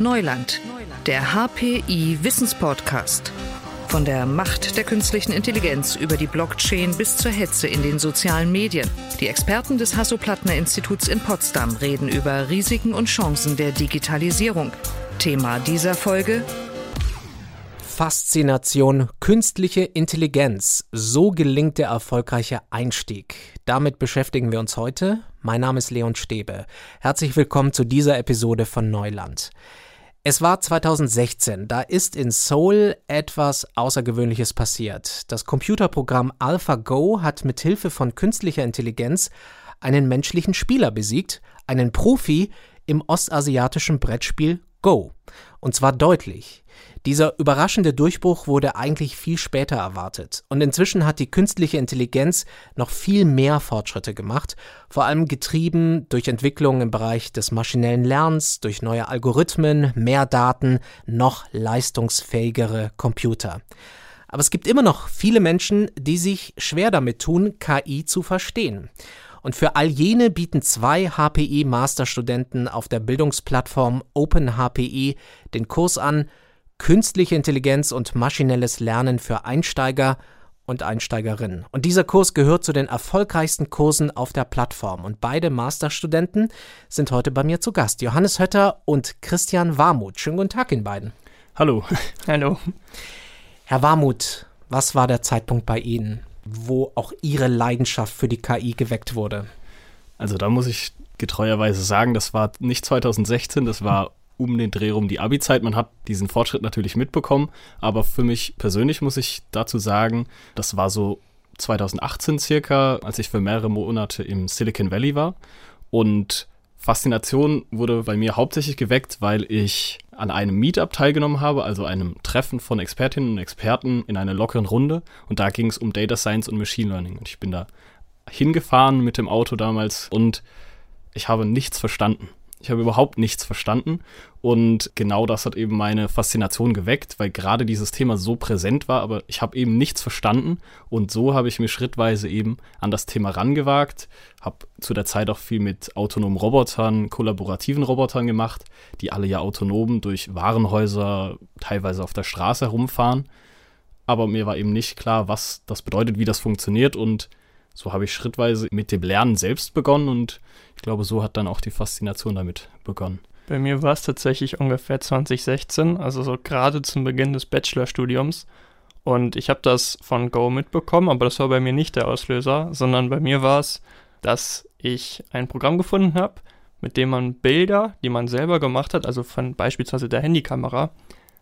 Neuland, der HPI Wissenspodcast. Von der Macht der künstlichen Intelligenz über die Blockchain bis zur Hetze in den sozialen Medien. Die Experten des Hasso-Plattner-Instituts in Potsdam reden über Risiken und Chancen der Digitalisierung. Thema dieser Folge Faszination künstliche Intelligenz. So gelingt der erfolgreiche Einstieg. Damit beschäftigen wir uns heute. Mein Name ist Leon Stäbe. Herzlich willkommen zu dieser Episode von Neuland. Es war 2016, da ist in Seoul etwas Außergewöhnliches passiert. Das Computerprogramm AlphaGo hat mit Hilfe von künstlicher Intelligenz einen menschlichen Spieler besiegt, einen Profi im ostasiatischen Brettspiel Go. Und zwar deutlich. Dieser überraschende Durchbruch wurde eigentlich viel später erwartet. Und inzwischen hat die künstliche Intelligenz noch viel mehr Fortschritte gemacht, vor allem getrieben durch Entwicklungen im Bereich des maschinellen Lernens, durch neue Algorithmen, mehr Daten, noch leistungsfähigere Computer. Aber es gibt immer noch viele Menschen, die sich schwer damit tun, KI zu verstehen. Und für all jene bieten zwei HPI-Masterstudenten auf der Bildungsplattform OpenHPI den Kurs an Künstliche Intelligenz und maschinelles Lernen für Einsteiger und Einsteigerinnen. Und dieser Kurs gehört zu den erfolgreichsten Kursen auf der Plattform. Und beide Masterstudenten sind heute bei mir zu Gast. Johannes Hötter und Christian Warmuth. Schönen guten Tag Ihnen beiden. Hallo. Hallo. Herr Warmuth, was war der Zeitpunkt bei Ihnen, wo auch Ihre Leidenschaft für die KI geweckt wurde? Also da muss ich getreuerweise sagen, das war nicht 2016, das war um den Dreh rum die Abi-Zeit. Man hat diesen Fortschritt natürlich mitbekommen, aber für mich persönlich muss ich dazu sagen, das war so 2018 circa, als ich für mehrere Monate im Silicon Valley war. Und Faszination wurde bei mir hauptsächlich geweckt, weil ich an einem Meetup teilgenommen habe, also einem Treffen von Expertinnen und Experten in einer lockeren Runde. Und da ging es um Data Science und Machine Learning. Und ich bin da hingefahren mit dem Auto damals und ich habe nichts verstanden. Ich habe überhaupt nichts verstanden. Und genau das hat eben meine Faszination geweckt, weil gerade dieses Thema so präsent war, aber ich habe eben nichts verstanden. Und so habe ich mir schrittweise eben an das Thema rangewagt. Habe zu der Zeit auch viel mit autonomen Robotern, kollaborativen Robotern gemacht, die alle ja autonom durch Warenhäuser, teilweise auf der Straße herumfahren. Aber mir war eben nicht klar, was das bedeutet, wie das funktioniert. Und so habe ich schrittweise mit dem Lernen selbst begonnen und ich glaube, so hat dann auch die Faszination damit begonnen. Bei mir war es tatsächlich ungefähr 2016, also so gerade zum Beginn des Bachelorstudiums. Und ich habe das von Go mitbekommen, aber das war bei mir nicht der Auslöser, sondern bei mir war es, dass ich ein Programm gefunden habe, mit dem man Bilder, die man selber gemacht hat, also von beispielsweise der Handykamera,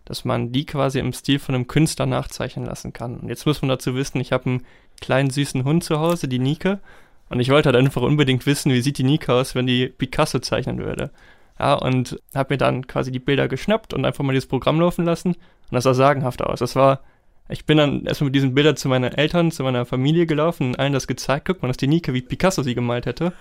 dass man die quasi im Stil von einem Künstler nachzeichnen lassen kann. Und jetzt muss man dazu wissen, ich habe einen kleinen süßen Hund zu Hause, die Nike. Und ich wollte halt einfach unbedingt wissen, wie sieht die Nike aus, wenn die Picasso zeichnen würde. Ja, und habe mir dann quasi die Bilder geschnappt und einfach mal dieses Programm laufen lassen. Und das sah sagenhaft aus. Das war, ich bin dann erstmal mit diesen Bildern zu meinen Eltern, zu meiner Familie gelaufen und allen das gezeigt. Guck mal, das ist die Nike, wie Picasso sie gemalt hätte.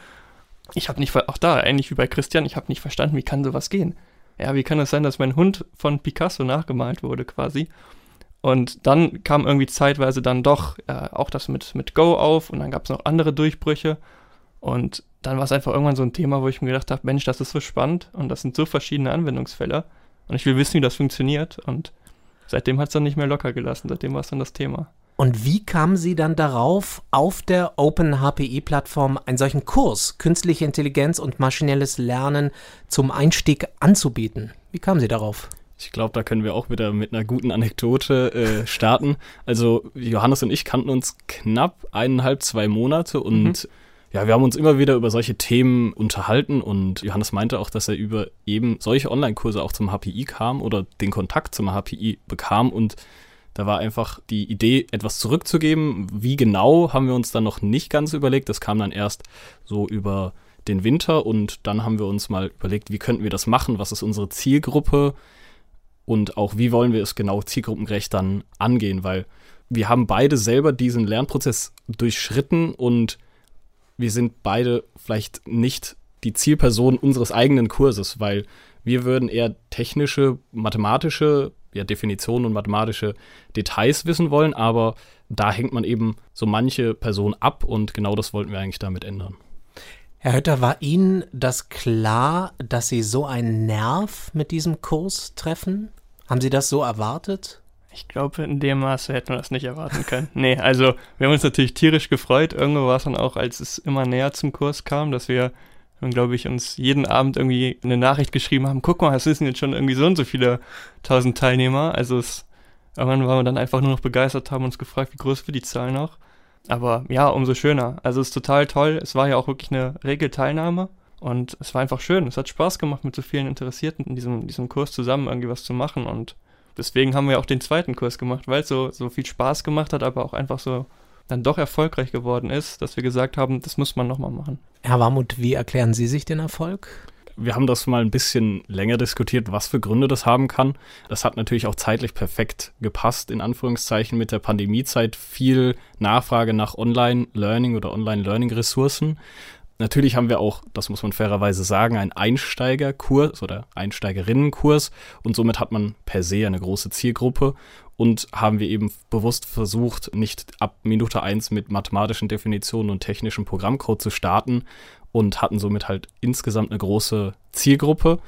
Ich habe nicht, auch da, ähnlich wie bei Christian, ich habe nicht verstanden, wie kann sowas gehen ja, wie kann es sein, dass mein Hund von Picasso nachgemalt wurde quasi? Und dann kam irgendwie zeitweise dann doch äh, auch das mit, mit Go auf und dann gab es noch andere Durchbrüche. Und dann war es einfach irgendwann so ein Thema, wo ich mir gedacht habe, Mensch, das ist so spannend und das sind so verschiedene Anwendungsfälle. Und ich will wissen, wie das funktioniert. Und seitdem hat es dann nicht mehr locker gelassen. Seitdem war es dann das Thema. Und wie kamen Sie dann darauf, auf der OpenHPI-Plattform einen solchen Kurs Künstliche Intelligenz und maschinelles Lernen zum Einstieg anzubieten? Wie kamen Sie darauf? Ich glaube, da können wir auch wieder mit einer guten Anekdote äh, starten. Also Johannes und ich kannten uns knapp eineinhalb, zwei Monate und mhm. ja, wir haben uns immer wieder über solche Themen unterhalten und Johannes meinte auch, dass er über eben solche Online-Kurse auch zum HPI kam oder den Kontakt zum HPI bekam und da war einfach die Idee, etwas zurückzugeben. Wie genau haben wir uns dann noch nicht ganz überlegt. Das kam dann erst so über den Winter und dann haben wir uns mal überlegt, wie könnten wir das machen? Was ist unsere Zielgruppe? Und auch wie wollen wir es genau zielgruppengerecht dann angehen? Weil wir haben beide selber diesen Lernprozess durchschritten und wir sind beide vielleicht nicht die Zielperson unseres eigenen Kurses, weil wir würden eher technische, mathematische ja, Definitionen und mathematische Details wissen wollen, aber da hängt man eben so manche Person ab und genau das wollten wir eigentlich damit ändern. Herr Hötter, war Ihnen das klar, dass Sie so einen Nerv mit diesem Kurs treffen? Haben Sie das so erwartet? Ich glaube, in dem Maße hätten wir das nicht erwarten können. nee, also wir haben uns natürlich tierisch gefreut. Irgendwo war es dann auch, als es immer näher zum Kurs kam, dass wir, glaube ich, uns jeden Abend irgendwie eine Nachricht geschrieben haben, guck mal, es sind jetzt schon irgendwie so und so viele tausend Teilnehmer. Also es, irgendwann waren wir dann einfach nur noch begeistert, haben uns gefragt, wie groß wird die Zahl noch. Aber ja, umso schöner. Also es ist total toll. Es war ja auch wirklich eine rege Teilnahme. Und es war einfach schön. Es hat Spaß gemacht, mit so vielen Interessierten in diesem, diesem Kurs zusammen irgendwie was zu machen. Und deswegen haben wir auch den zweiten Kurs gemacht, weil es so, so viel Spaß gemacht hat, aber auch einfach so dann doch erfolgreich geworden ist, dass wir gesagt haben, das muss man nochmal machen. Herr Warmuth, wie erklären Sie sich den Erfolg? Wir haben das mal ein bisschen länger diskutiert, was für Gründe das haben kann. Das hat natürlich auch zeitlich perfekt gepasst, in Anführungszeichen, mit der Pandemiezeit. Viel Nachfrage nach Online-Learning oder Online-Learning-Ressourcen. Natürlich haben wir auch, das muss man fairerweise sagen, einen Einsteigerkurs oder Einsteigerinnenkurs und somit hat man per se eine große Zielgruppe und haben wir eben bewusst versucht, nicht ab Minute eins mit mathematischen Definitionen und technischem Programmcode zu starten und hatten somit halt insgesamt eine große Zielgruppe.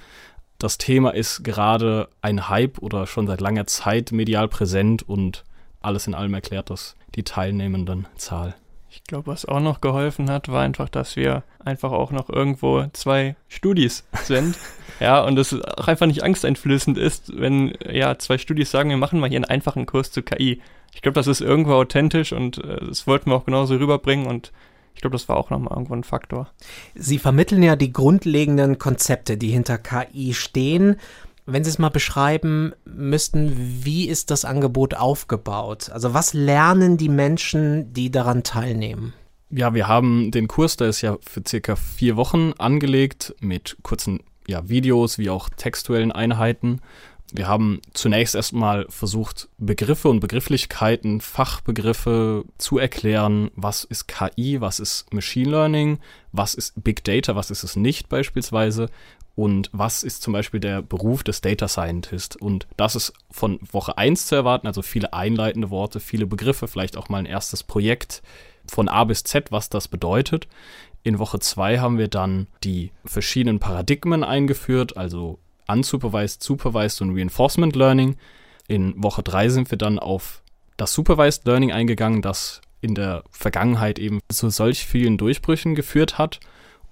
Das Thema ist gerade ein Hype oder schon seit langer Zeit medial präsent und alles in allem erklärt das die teilnehmenden Zahl. Ich glaube, was auch noch geholfen hat, war einfach, dass wir einfach auch noch irgendwo zwei Studis sind. ja, und es auch einfach nicht angsteinflößend ist, wenn ja zwei Studis sagen, wir machen mal hier einen einfachen Kurs zu KI. Ich glaube, das ist irgendwo authentisch und äh, das wollten wir auch genauso rüberbringen und ich glaube, das war auch nochmal irgendwo ein Faktor. Sie vermitteln ja die grundlegenden Konzepte, die hinter KI stehen. Wenn Sie es mal beschreiben müssten, wie ist das Angebot aufgebaut? Also was lernen die Menschen, die daran teilnehmen? Ja, wir haben den Kurs, der ist ja für circa vier Wochen angelegt mit kurzen ja, Videos wie auch textuellen Einheiten wir haben zunächst erstmal versucht, Begriffe und Begrifflichkeiten, Fachbegriffe zu erklären. Was ist KI? Was ist Machine Learning? Was ist Big Data? Was ist es nicht beispielsweise? Und was ist zum Beispiel der Beruf des Data Scientist? Und das ist von Woche 1 zu erwarten, also viele einleitende Worte, viele Begriffe, vielleicht auch mal ein erstes Projekt von A bis Z, was das bedeutet. In Woche 2 haben wir dann die verschiedenen Paradigmen eingeführt, also Unsupervised, Supervised und Reinforcement Learning. In Woche 3 sind wir dann auf das Supervised Learning eingegangen, das in der Vergangenheit eben zu solch vielen Durchbrüchen geführt hat.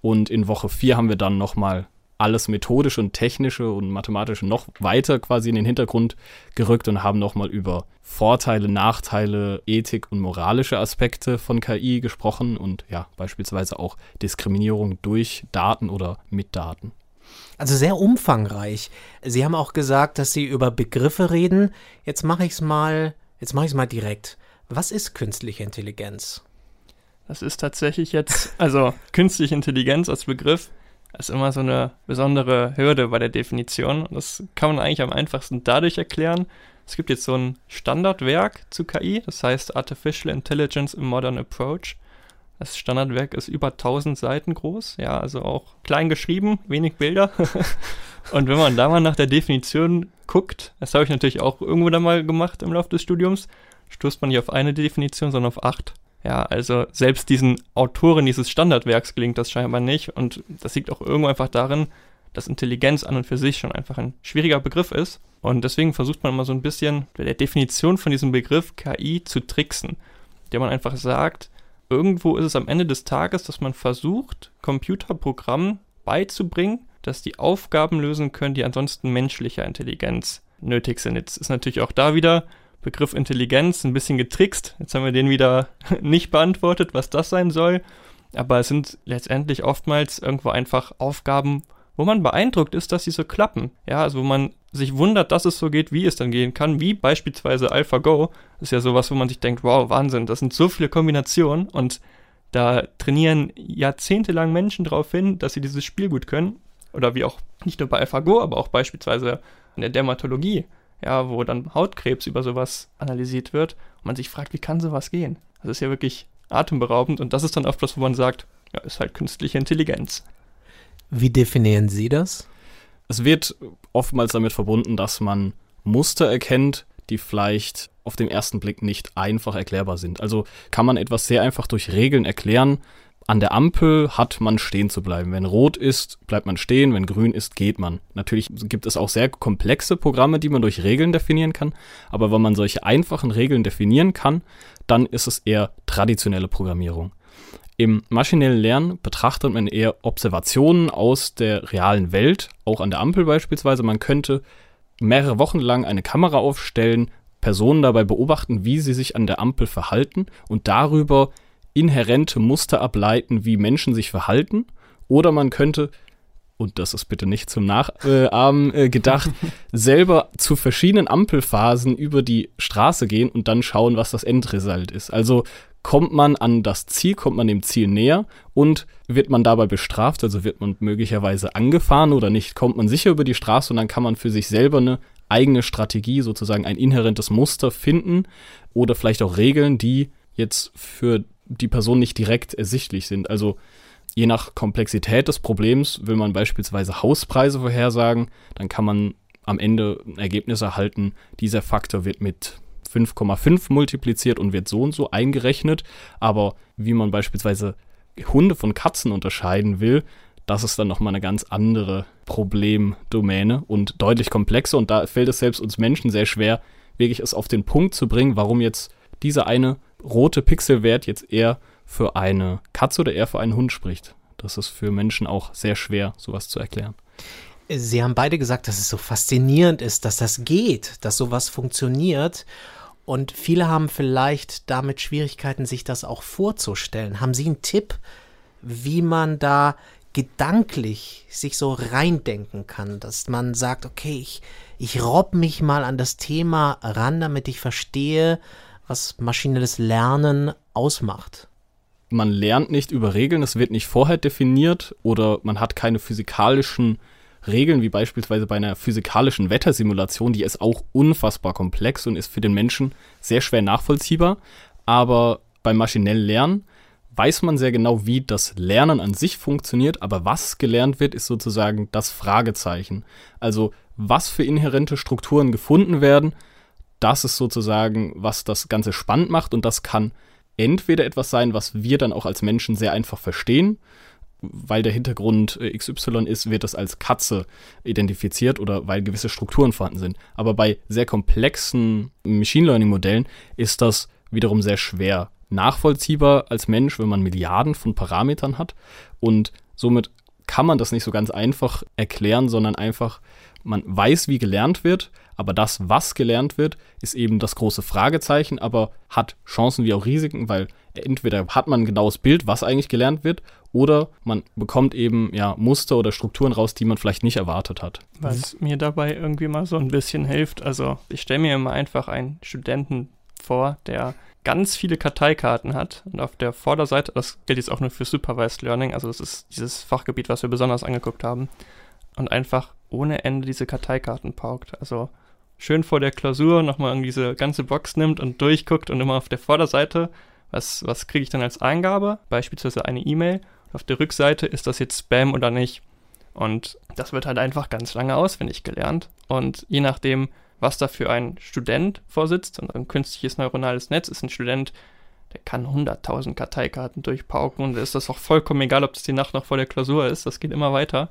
Und in Woche 4 haben wir dann nochmal alles methodische und technische und mathematische noch weiter quasi in den Hintergrund gerückt und haben nochmal über Vorteile, Nachteile, Ethik und moralische Aspekte von KI gesprochen und ja, beispielsweise auch Diskriminierung durch Daten oder mit Daten. Also sehr umfangreich. Sie haben auch gesagt, dass Sie über Begriffe reden. Jetzt mache ich es mal, jetzt mache ich es mal direkt. Was ist künstliche Intelligenz? Das ist tatsächlich jetzt, also künstliche Intelligenz als Begriff ist immer so eine besondere Hürde bei der Definition. Das kann man eigentlich am einfachsten dadurch erklären. Es gibt jetzt so ein Standardwerk zu KI, das heißt Artificial Intelligence in Modern Approach. Das Standardwerk ist über 1000 Seiten groß, ja, also auch klein geschrieben, wenig Bilder. und wenn man da mal nach der Definition guckt, das habe ich natürlich auch irgendwo da mal gemacht im Laufe des Studiums, stoßt man nicht auf eine Definition, sondern auf acht. Ja, also selbst diesen Autoren dieses Standardwerks gelingt das scheinbar nicht und das liegt auch irgendwo einfach darin, dass Intelligenz an und für sich schon einfach ein schwieriger Begriff ist und deswegen versucht man immer so ein bisschen bei der Definition von diesem Begriff KI zu tricksen, der man einfach sagt, irgendwo ist es am Ende des Tages, dass man versucht, Computerprogrammen beizubringen, dass die Aufgaben lösen können, die ansonsten menschlicher Intelligenz nötig sind. Jetzt ist natürlich auch da wieder Begriff Intelligenz ein bisschen getrickst. Jetzt haben wir den wieder nicht beantwortet, was das sein soll. Aber es sind letztendlich oftmals irgendwo einfach Aufgaben, wo man beeindruckt ist, dass sie so klappen. Ja, also wo man sich wundert, dass es so geht, wie es dann gehen kann, wie beispielsweise AlphaGo. Das ist ja sowas, wo man sich denkt, wow, Wahnsinn, das sind so viele Kombinationen und da trainieren jahrzehntelang Menschen darauf hin, dass sie dieses Spiel gut können. Oder wie auch nicht nur bei AlphaGo, aber auch beispielsweise in der Dermatologie, ja, wo dann Hautkrebs über sowas analysiert wird und man sich fragt, wie kann sowas gehen? Das ist ja wirklich atemberaubend und das ist dann oft was, wo man sagt, ja, ist halt künstliche Intelligenz. Wie definieren Sie das? Es wird oftmals damit verbunden, dass man Muster erkennt, die vielleicht auf den ersten Blick nicht einfach erklärbar sind. Also kann man etwas sehr einfach durch Regeln erklären, an der Ampel hat man stehen zu bleiben. Wenn rot ist, bleibt man stehen, wenn grün ist, geht man. Natürlich gibt es auch sehr komplexe Programme, die man durch Regeln definieren kann, aber wenn man solche einfachen Regeln definieren kann, dann ist es eher traditionelle Programmierung. Im maschinellen Lernen betrachtet man eher Observationen aus der realen Welt, auch an der Ampel beispielsweise. Man könnte mehrere Wochen lang eine Kamera aufstellen, Personen dabei beobachten, wie sie sich an der Ampel verhalten und darüber inhärente Muster ableiten, wie Menschen sich verhalten. Oder man könnte, und das ist bitte nicht zum Nachahmen äh, gedacht, selber zu verschiedenen Ampelphasen über die Straße gehen und dann schauen, was das Endresult ist. Also kommt man an das Ziel, kommt man dem Ziel näher und wird man dabei bestraft, also wird man möglicherweise angefahren oder nicht, kommt man sicher über die Straße und dann kann man für sich selber eine eigene Strategie, sozusagen ein inhärentes Muster finden oder vielleicht auch Regeln, die jetzt für die Person nicht direkt ersichtlich sind. Also je nach Komplexität des Problems will man beispielsweise Hauspreise vorhersagen, dann kann man am Ende ein Ergebnis erhalten, dieser Faktor wird mit 5,5 multipliziert und wird so und so eingerechnet. Aber wie man beispielsweise Hunde von Katzen unterscheiden will, das ist dann nochmal eine ganz andere Problemdomäne und deutlich komplexer. Und da fällt es selbst uns Menschen sehr schwer, wirklich es auf den Punkt zu bringen, warum jetzt dieser eine rote Pixelwert jetzt eher für eine Katze oder eher für einen Hund spricht. Das ist für Menschen auch sehr schwer, sowas zu erklären. Sie haben beide gesagt, dass es so faszinierend ist, dass das geht, dass sowas funktioniert. Und viele haben vielleicht damit Schwierigkeiten, sich das auch vorzustellen. Haben Sie einen Tipp, wie man da gedanklich sich so reindenken kann, dass man sagt, okay, ich, ich robb mich mal an das Thema ran, damit ich verstehe, was maschinelles Lernen ausmacht. Man lernt nicht über Regeln, es wird nicht vorher definiert oder man hat keine physikalischen Regeln, wie beispielsweise bei einer physikalischen Wettersimulation, die ist auch unfassbar komplex und ist für den Menschen sehr schwer nachvollziehbar. Aber beim maschinellen Lernen weiß man sehr genau, wie das Lernen an sich funktioniert, aber was gelernt wird, ist sozusagen das Fragezeichen. Also was für inhärente Strukturen gefunden werden, das ist sozusagen, was das Ganze spannend macht und das kann entweder etwas sein, was wir dann auch als Menschen sehr einfach verstehen, weil der Hintergrund äh, XY ist, wird das als Katze identifiziert oder weil gewisse Strukturen vorhanden sind. Aber bei sehr komplexen Machine Learning Modellen ist das wiederum sehr schwer nachvollziehbar als Mensch, wenn man Milliarden von Parametern hat und somit kann man das nicht so ganz einfach erklären, sondern einfach man weiß, wie gelernt wird, aber das, was gelernt wird, ist eben das große Fragezeichen, aber hat Chancen wie auch Risiken, weil entweder hat man ein genaues Bild, was eigentlich gelernt wird, oder man bekommt eben ja Muster oder Strukturen raus, die man vielleicht nicht erwartet hat. Was mir dabei irgendwie mal so ein bisschen hilft, also ich stelle mir immer einfach einen Studenten vor, der ganz viele Karteikarten hat und auf der Vorderseite, das gilt jetzt auch nur für Supervised Learning, also das ist dieses Fachgebiet, was wir besonders angeguckt haben, und einfach ohne Ende diese Karteikarten paukt. Also schön vor der Klausur nochmal diese ganze Box nimmt und durchguckt und immer auf der Vorderseite, was, was kriege ich dann als Eingabe, beispielsweise eine E-Mail. Auf der Rückseite ist das jetzt Spam oder nicht. Und das wird halt einfach ganz lange auswendig gelernt. Und je nachdem, was da für ein Student vorsitzt, und ein künstliches neuronales Netz ist ein Student, der kann 100.000 Karteikarten durchpauken und da ist das auch vollkommen egal, ob das die Nacht noch vor der Klausur ist, das geht immer weiter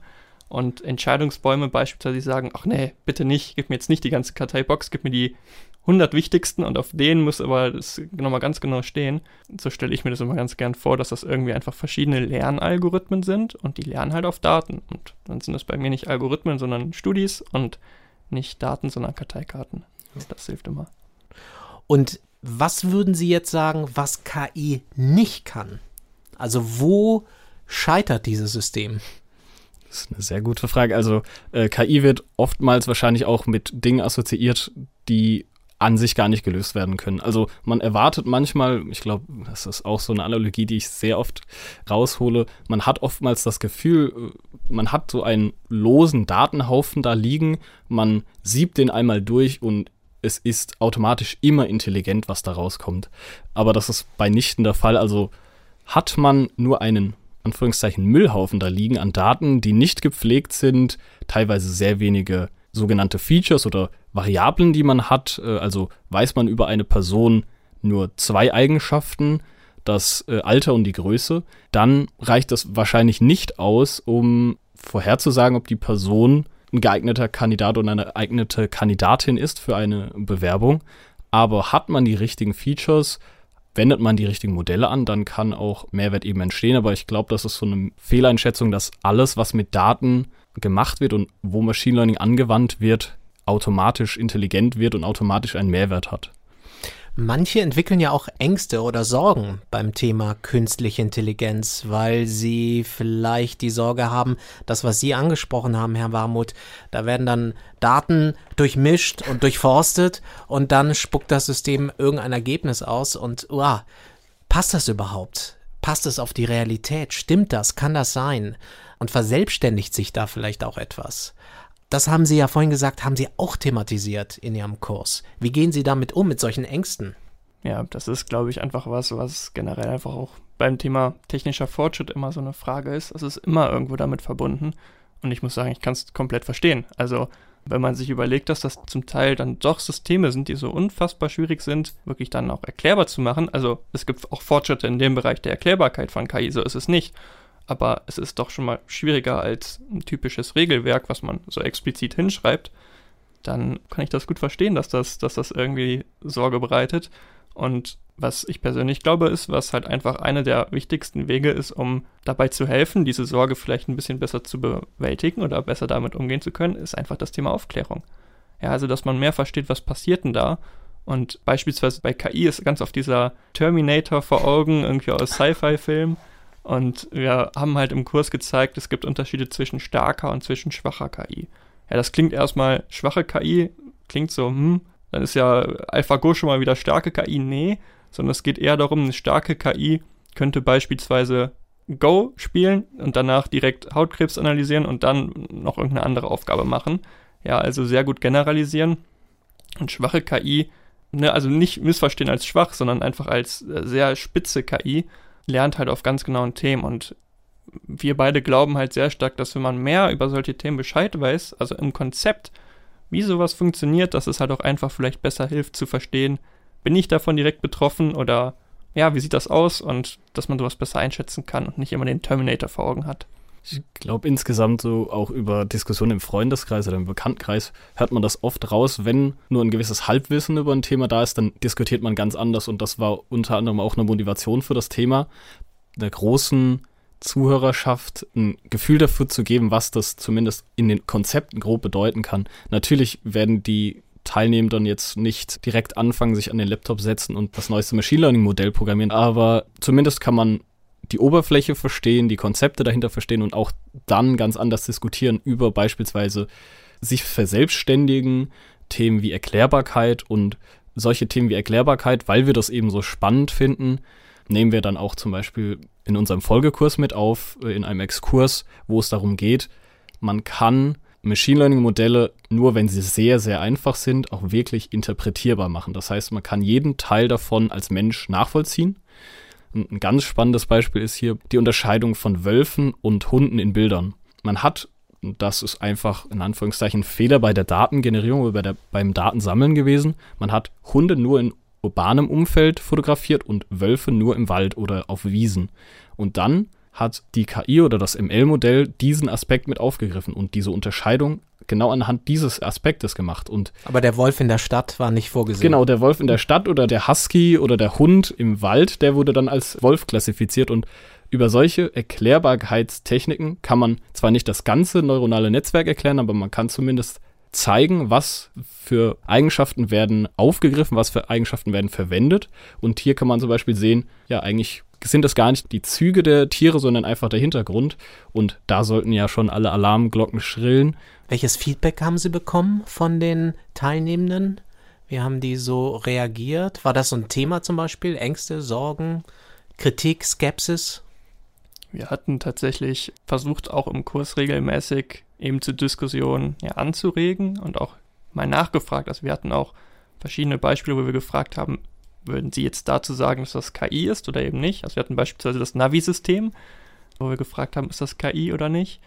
und Entscheidungsbäume beispielsweise sagen, ach nee, bitte nicht, gib mir jetzt nicht die ganze Karteibox, gib mir die 100 wichtigsten und auf denen muss aber das nochmal ganz genau stehen. So stelle ich mir das immer ganz gern vor, dass das irgendwie einfach verschiedene Lernalgorithmen sind und die lernen halt auf Daten. Und dann sind es bei mir nicht Algorithmen, sondern Studis und nicht Daten, sondern Karteikarten. Das hilft immer. Und was würden Sie jetzt sagen, was KI nicht kann? Also wo scheitert dieses System? Das ist eine sehr gute Frage. Also äh, KI wird oftmals wahrscheinlich auch mit Dingen assoziiert, die an sich gar nicht gelöst werden können. Also man erwartet manchmal, ich glaube, das ist auch so eine Analogie, die ich sehr oft raushole, man hat oftmals das Gefühl, äh, man hat so einen losen Datenhaufen da liegen, man siebt den einmal durch und es ist automatisch immer intelligent, was da rauskommt. Aber das ist bei nichten der Fall. Also hat man nur einen Anführungszeichen Müllhaufen da liegen an Daten, die nicht gepflegt sind, teilweise sehr wenige sogenannte Features oder Variablen, die man hat. Äh, also weiß man über eine Person nur zwei Eigenschaften, das äh, Alter und die Größe, dann reicht das wahrscheinlich nicht aus, um vorherzusagen, ob die Person ein geeigneter Kandidat oder eine geeignete Kandidatin ist für eine Bewerbung. Aber hat man die richtigen Features, wendet man die richtigen Modelle an, dann kann auch Mehrwert eben entstehen. Aber ich glaube, das ist so eine Fehleinschätzung, dass alles, was mit Daten gemacht wird und wo Machine Learning angewandt wird, automatisch intelligent wird und automatisch einen Mehrwert hat. Manche entwickeln ja auch Ängste oder Sorgen beim Thema künstliche Intelligenz, weil sie vielleicht die Sorge haben, das, was Sie angesprochen haben, Herr Warmuth, da werden dann Daten durchmischt und durchforstet und dann spuckt das System irgendein Ergebnis aus und uah, passt das überhaupt? Passt es auf die Realität? Stimmt das? Kann das sein? Und verselbstständigt sich da vielleicht auch etwas? Das haben Sie ja vorhin gesagt, haben Sie auch thematisiert in Ihrem Kurs. Wie gehen Sie damit um, mit solchen Ängsten? Ja, das ist, glaube ich, einfach was, was generell einfach auch beim Thema technischer Fortschritt immer so eine Frage ist. Es ist immer irgendwo damit verbunden. Und ich muss sagen, ich kann es komplett verstehen. Also, wenn man sich überlegt, dass das zum Teil dann doch Systeme sind, die so unfassbar schwierig sind, wirklich dann auch erklärbar zu machen. Also, es gibt auch Fortschritte in dem Bereich der Erklärbarkeit von KI, so ist es nicht aber es ist doch schon mal schwieriger als ein typisches Regelwerk, was man so explizit hinschreibt, dann kann ich das gut verstehen, dass das, dass das irgendwie Sorge bereitet. Und was ich persönlich glaube, ist, was halt einfach einer der wichtigsten Wege ist, um dabei zu helfen, diese Sorge vielleicht ein bisschen besser zu bewältigen oder besser damit umgehen zu können, ist einfach das Thema Aufklärung. Ja, also dass man mehr versteht, was passiert denn da. Und beispielsweise bei KI ist ganz oft dieser Terminator vor Augen, irgendwie aus Sci-Fi-Filmen und wir haben halt im Kurs gezeigt, es gibt Unterschiede zwischen starker und zwischen schwacher KI. Ja, das klingt erstmal schwache KI, klingt so, hm, dann ist ja AlphaGo schon mal wieder starke KI. Nee, sondern es geht eher darum, eine starke KI könnte beispielsweise Go spielen und danach direkt Hautkrebs analysieren und dann noch irgendeine andere Aufgabe machen. Ja, also sehr gut generalisieren. Und schwache KI, ne, also nicht missverstehen als schwach, sondern einfach als äh, sehr spitze KI, lernt halt auf ganz genauen Themen und wir beide glauben halt sehr stark, dass wenn man mehr über solche Themen Bescheid weiß, also im Konzept, wie sowas funktioniert, dass es halt auch einfach vielleicht besser hilft zu verstehen, bin ich davon direkt betroffen oder ja, wie sieht das aus und dass man sowas besser einschätzen kann und nicht immer den Terminator vor Augen hat. Ich glaube insgesamt so auch über Diskussionen im Freundeskreis oder im Bekanntenkreis hört man das oft raus, wenn nur ein gewisses Halbwissen über ein Thema da ist, dann diskutiert man ganz anders und das war unter anderem auch eine Motivation für das Thema, der großen Zuhörerschaft ein Gefühl dafür zu geben, was das zumindest in den Konzepten grob bedeuten kann. Natürlich werden die Teilnehmenden jetzt nicht direkt anfangen, sich an den Laptop setzen und das neueste Machine Learning Modell programmieren, aber zumindest kann man die Oberfläche verstehen, die Konzepte dahinter verstehen und auch dann ganz anders diskutieren über beispielsweise sich verselbstständigen, Themen wie Erklärbarkeit und solche Themen wie Erklärbarkeit, weil wir das eben so spannend finden, nehmen wir dann auch zum Beispiel in unserem Folgekurs mit auf, äh, in einem Exkurs, wo es darum geht, man kann Machine Learning Modelle nur, wenn sie sehr, sehr einfach sind, auch wirklich interpretierbar machen. Das heißt, man kann jeden Teil davon als Mensch nachvollziehen ein ganz spannendes Beispiel ist hier die Unterscheidung von Wölfen und Hunden in Bildern. Man hat, das ist einfach in Anführungszeichen Fehler bei der Datengenerierung oder bei der, beim Datensammeln gewesen. Man hat Hunde nur in urbanem Umfeld fotografiert und Wölfe nur im Wald oder auf Wiesen. Und dann hat die KI oder das ML-Modell diesen Aspekt mit aufgegriffen und diese Unterscheidung genau anhand dieses Aspektes gemacht. Und Aber der Wolf in der Stadt war nicht vorgesehen. Genau, der Wolf in der Stadt oder der Husky oder der Hund im Wald, der wurde dann als Wolf klassifiziert und über solche Erklärbarkeitstechniken kann man zwar nicht das ganze neuronale Netzwerk erklären, aber man kann zumindest zeigen, was für Eigenschaften werden aufgegriffen, was für Eigenschaften werden verwendet. Und hier kann man zum Beispiel sehen, ja, eigentlich sind das gar nicht die Züge der Tiere, sondern einfach der Hintergrund. Und da sollten ja schon alle Alarmglocken schrillen. Welches Feedback haben Sie bekommen von den Teilnehmenden? Wie haben die so reagiert? War das so ein Thema zum Beispiel? Ängste, Sorgen, Kritik, Skepsis? Wir hatten tatsächlich versucht, auch im Kurs regelmäßig eben zur Diskussion ja, anzuregen und auch mal nachgefragt. Also wir hatten auch verschiedene Beispiele, wo wir gefragt haben, würden Sie jetzt dazu sagen, dass das KI ist oder eben nicht? Also wir hatten beispielsweise das Navi-System, wo wir gefragt haben, ist das KI oder nicht?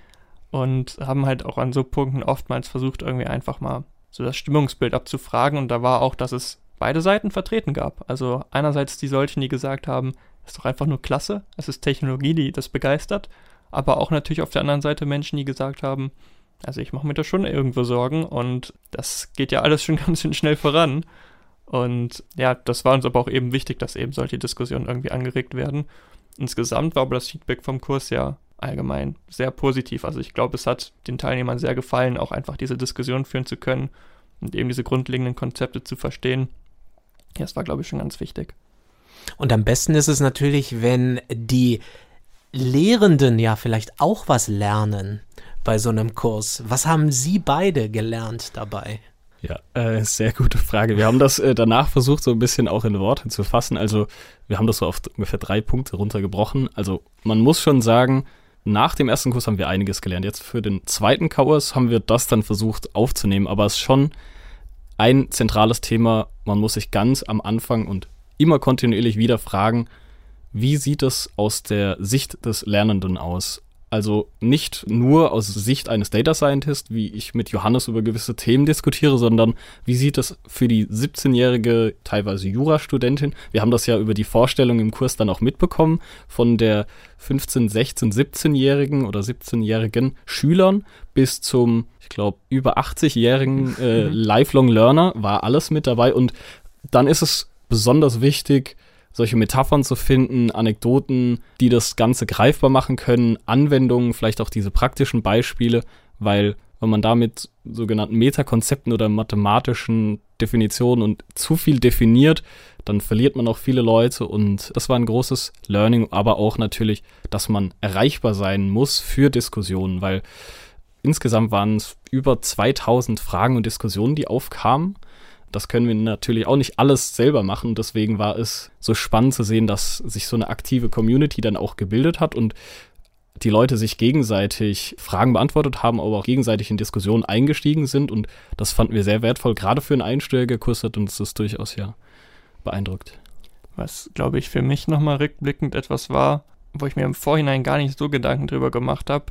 Und haben halt auch an so Punkten oftmals versucht, irgendwie einfach mal so das Stimmungsbild abzufragen. Und da war auch, dass es beide Seiten vertreten gab. Also einerseits die solchen, die gesagt haben, ist doch einfach nur klasse. Es ist Technologie, die das begeistert. Aber auch natürlich auf der anderen Seite Menschen, die gesagt haben, also ich mache mir da schon irgendwo Sorgen und das geht ja alles schon ganz schön schnell voran. Und ja, das war uns aber auch eben wichtig, dass eben solche Diskussionen irgendwie angeregt werden. Insgesamt war aber das Feedback vom Kurs ja allgemein sehr positiv. Also ich glaube, es hat den Teilnehmern sehr gefallen, auch einfach diese Diskussion führen zu können und eben diese grundlegenden Konzepte zu verstehen. Ja, das war, glaube ich, schon ganz wichtig. Und am besten ist es natürlich, wenn die Lehrenden ja vielleicht auch was lernen bei so einem Kurs. Was haben Sie beide gelernt dabei? Ja, äh, sehr gute Frage. Wir haben das äh, danach versucht, so ein bisschen auch in Worte zu fassen. Also, wir haben das so auf ungefähr drei Punkte runtergebrochen. Also, man muss schon sagen, nach dem ersten Kurs haben wir einiges gelernt. Jetzt für den zweiten Kurs haben wir das dann versucht aufzunehmen, aber es ist schon ein zentrales Thema. Man muss sich ganz am Anfang und immer kontinuierlich wieder fragen, wie sieht es aus der Sicht des Lernenden aus? Also nicht nur aus Sicht eines Data Scientist, wie ich mit Johannes über gewisse Themen diskutiere, sondern wie sieht es für die 17-jährige, teilweise Jurastudentin, wir haben das ja über die Vorstellung im Kurs dann auch mitbekommen, von der 15, 16, 17-jährigen oder 17-jährigen Schülern bis zum, ich glaube, über 80-jährigen äh, mhm. Lifelong Learner war alles mit dabei und dann ist es besonders wichtig, solche Metaphern zu finden, Anekdoten, die das Ganze greifbar machen können, Anwendungen, vielleicht auch diese praktischen Beispiele, weil wenn man da mit sogenannten Metakonzepten oder mathematischen Definitionen und zu viel definiert, dann verliert man auch viele Leute und das war ein großes Learning, aber auch natürlich, dass man erreichbar sein muss für Diskussionen, weil insgesamt waren es über 2000 Fragen und Diskussionen, die aufkamen das können wir natürlich auch nicht alles selber machen. Deswegen war es so spannend zu sehen, dass sich so eine aktive Community dann auch gebildet hat und die Leute sich gegenseitig Fragen beantwortet haben, aber auch gegenseitig in Diskussionen eingestiegen sind. Und das fanden wir sehr wertvoll, gerade für einen Einsteigerkurs hat uns das durchaus ja beeindruckt. Was, glaube ich, für mich nochmal rückblickend etwas war, wo ich mir im Vorhinein gar nicht so Gedanken drüber gemacht habe,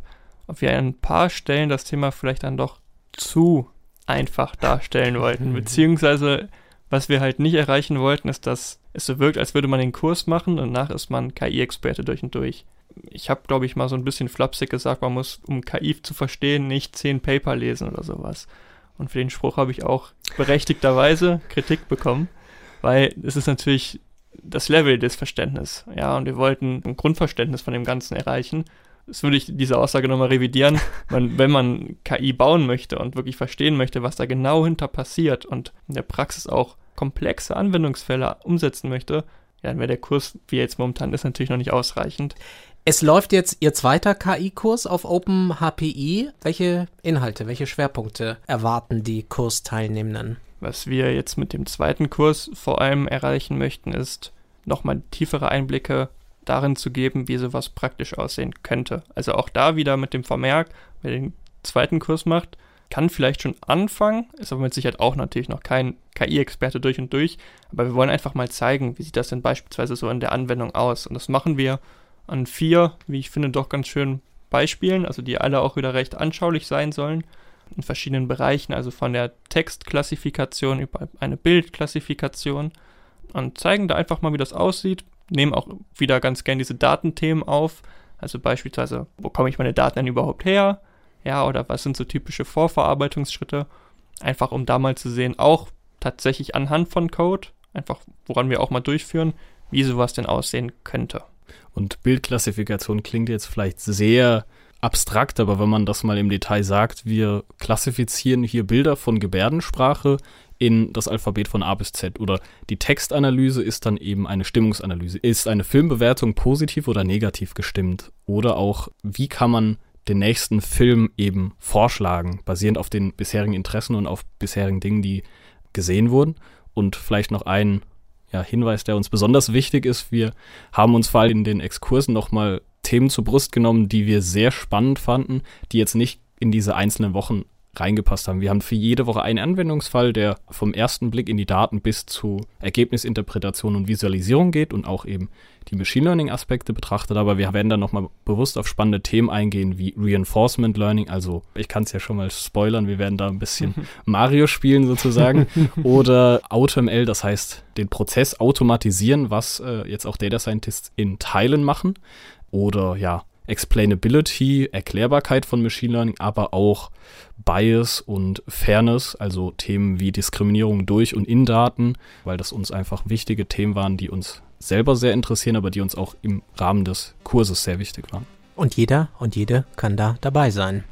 ob wir an ein paar Stellen das Thema vielleicht dann doch zu einfach darstellen wollten. Beziehungsweise, was wir halt nicht erreichen wollten, ist, dass es so wirkt, als würde man den Kurs machen und nach ist man KI-Experte durch und durch. Ich habe, glaube ich, mal so ein bisschen flapsig gesagt, man muss, um KI zu verstehen, nicht zehn Paper lesen oder sowas. Und für den Spruch habe ich auch berechtigterweise Kritik bekommen, weil es ist natürlich das Level des Verständnisses. Ja, und wir wollten ein Grundverständnis von dem Ganzen erreichen das würde ich diese Aussage nochmal revidieren. Man, wenn man KI bauen möchte und wirklich verstehen möchte, was da genau hinter passiert und in der Praxis auch komplexe Anwendungsfälle umsetzen möchte, ja, dann wäre der Kurs, wie er jetzt momentan ist, natürlich noch nicht ausreichend. Es läuft jetzt Ihr zweiter KI-Kurs auf OpenHPI. Welche Inhalte, welche Schwerpunkte erwarten die Kursteilnehmenden? Was wir jetzt mit dem zweiten Kurs vor allem erreichen möchten, ist nochmal tiefere Einblicke darin zu geben, wie sowas praktisch aussehen könnte. Also auch da wieder mit dem Vermerk, wer den zweiten Kurs macht, kann vielleicht schon anfangen, ist aber mit Sicherheit auch natürlich noch kein KI-Experte durch und durch, aber wir wollen einfach mal zeigen, wie sieht das denn beispielsweise so in der Anwendung aus. Und das machen wir an vier, wie ich finde, doch ganz schönen Beispielen, also die alle auch wieder recht anschaulich sein sollen, in verschiedenen Bereichen, also von der Textklassifikation über eine Bildklassifikation und zeigen da einfach mal, wie das aussieht, nehmen auch wieder ganz gern diese Datenthemen auf. Also beispielsweise, wo komme ich meine Daten denn überhaupt her? Ja, oder was sind so typische Vorverarbeitungsschritte? Einfach um da mal zu sehen, auch tatsächlich anhand von Code, einfach woran wir auch mal durchführen, wie sowas denn aussehen könnte. Und Bildklassifikation klingt jetzt vielleicht sehr abstrakt, aber wenn man das mal im Detail sagt, wir klassifizieren hier Bilder von Gebärdensprache in das Alphabet von A bis Z. Oder die Textanalyse ist dann eben eine Stimmungsanalyse. Ist eine Filmbewertung positiv oder negativ gestimmt? Oder auch, wie kann man den nächsten Film eben vorschlagen, basierend auf den bisherigen Interessen und auf bisherigen Dingen, die gesehen wurden? Und vielleicht noch ein ja, Hinweis, der uns besonders wichtig ist. Wir haben uns vor allem in den Exkursen nochmal Themen zur Brust genommen, die wir sehr spannend fanden, die jetzt nicht in diese einzelnen Wochen reingepasst haben. Wir haben für jede Woche einen Anwendungsfall, der vom ersten Blick in die Daten bis zu Ergebnisinterpretation und Visualisierung geht und auch eben die Machine Learning Aspekte betrachtet, aber wir werden dann nochmal bewusst auf spannende Themen eingehen wie Reinforcement Learning, also ich kann es ja schon mal spoilern, wir werden da ein bisschen Mario spielen sozusagen. Oder AutoML, das heißt den Prozess automatisieren, was äh, jetzt auch Data Scientists in Teilen machen. Oder ja, Explainability, Erklärbarkeit von Machine Learning, aber auch Bias und Fairness, also Themen wie Diskriminierung durch und in Daten, weil das uns einfach wichtige Themen waren, die uns selber sehr interessieren, aber die uns auch im Rahmen des Kurses sehr wichtig waren. Und jeder und jede kann da dabei sein.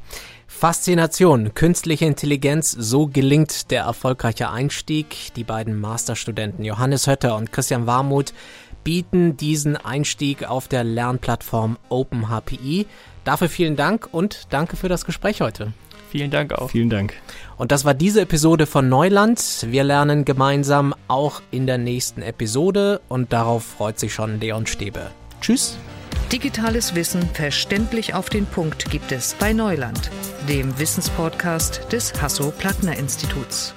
Faszination, künstliche Intelligenz, so gelingt der erfolgreiche Einstieg. Die beiden Masterstudenten Johannes Hötter und Christian Warmuth bieten diesen Einstieg auf der Lernplattform OpenHPI. Dafür vielen Dank und danke für das Gespräch heute. Vielen Dank auch. Vielen Dank. Und das war diese Episode von Neuland. Wir lernen gemeinsam auch in der nächsten Episode und darauf freut sich schon Leon Stäbe. Tschüss. Digitales Wissen verständlich auf den Punkt gibt es bei Neuland, dem Wissenspodcast des Hasso-Plattner-Instituts.